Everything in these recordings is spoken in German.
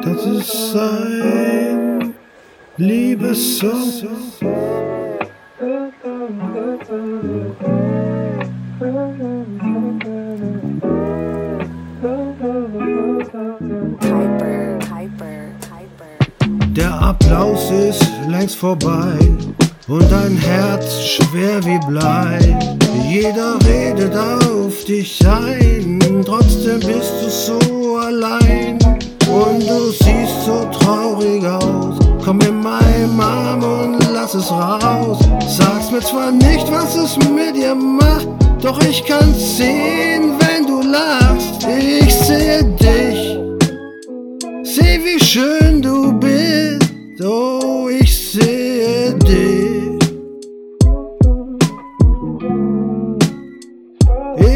Das ist ein Liebessong. Der Applaus ist längst vorbei und dein Herz schwer wie Blei. Jeder redet auf dich ein, trotzdem bist du so allein und du siehst so traurig aus. Komm in meinen Arm und lass es raus. Sag's mir zwar nicht, was es mit dir macht, doch ich kann's sehen, wenn du lachst. Ich sehe dich. Seh, wie schön du bist, oh,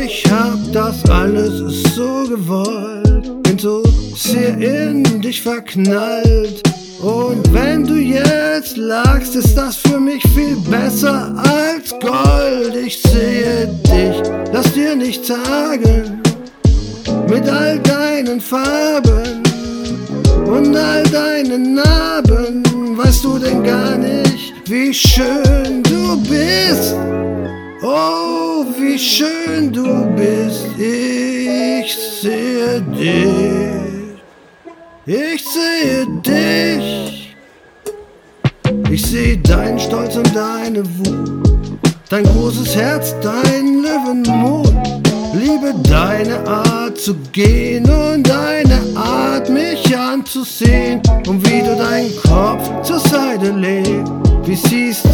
Ich hab das alles so gewollt, bin so sehr in dich verknallt. Und wenn du jetzt lachst, ist das für mich viel besser als Gold. Ich sehe dich, lass dir nicht sagen, mit all deinen Farben und all deinen Narben. Weißt du denn gar nicht, wie schön du bist? Oh, wie schön du bist. Ich sehe dich. Ich sehe dich. Ich sehe deinen Stolz und deine Wut. Dein großes Herz, dein Löwenmut. Liebe deine Art zu gehen und deine Art mich anzusehen. Und wie du deinen Kopf zur Seite legst. Wie siehst,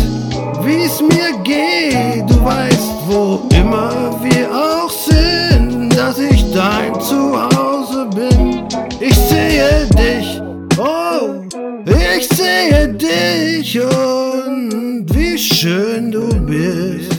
wie es mir geht. Du weißt, wo immer wir auch sind, dass ich dein Zuhause bin. Ich sehe dich, oh, ich sehe dich und wie schön du bist.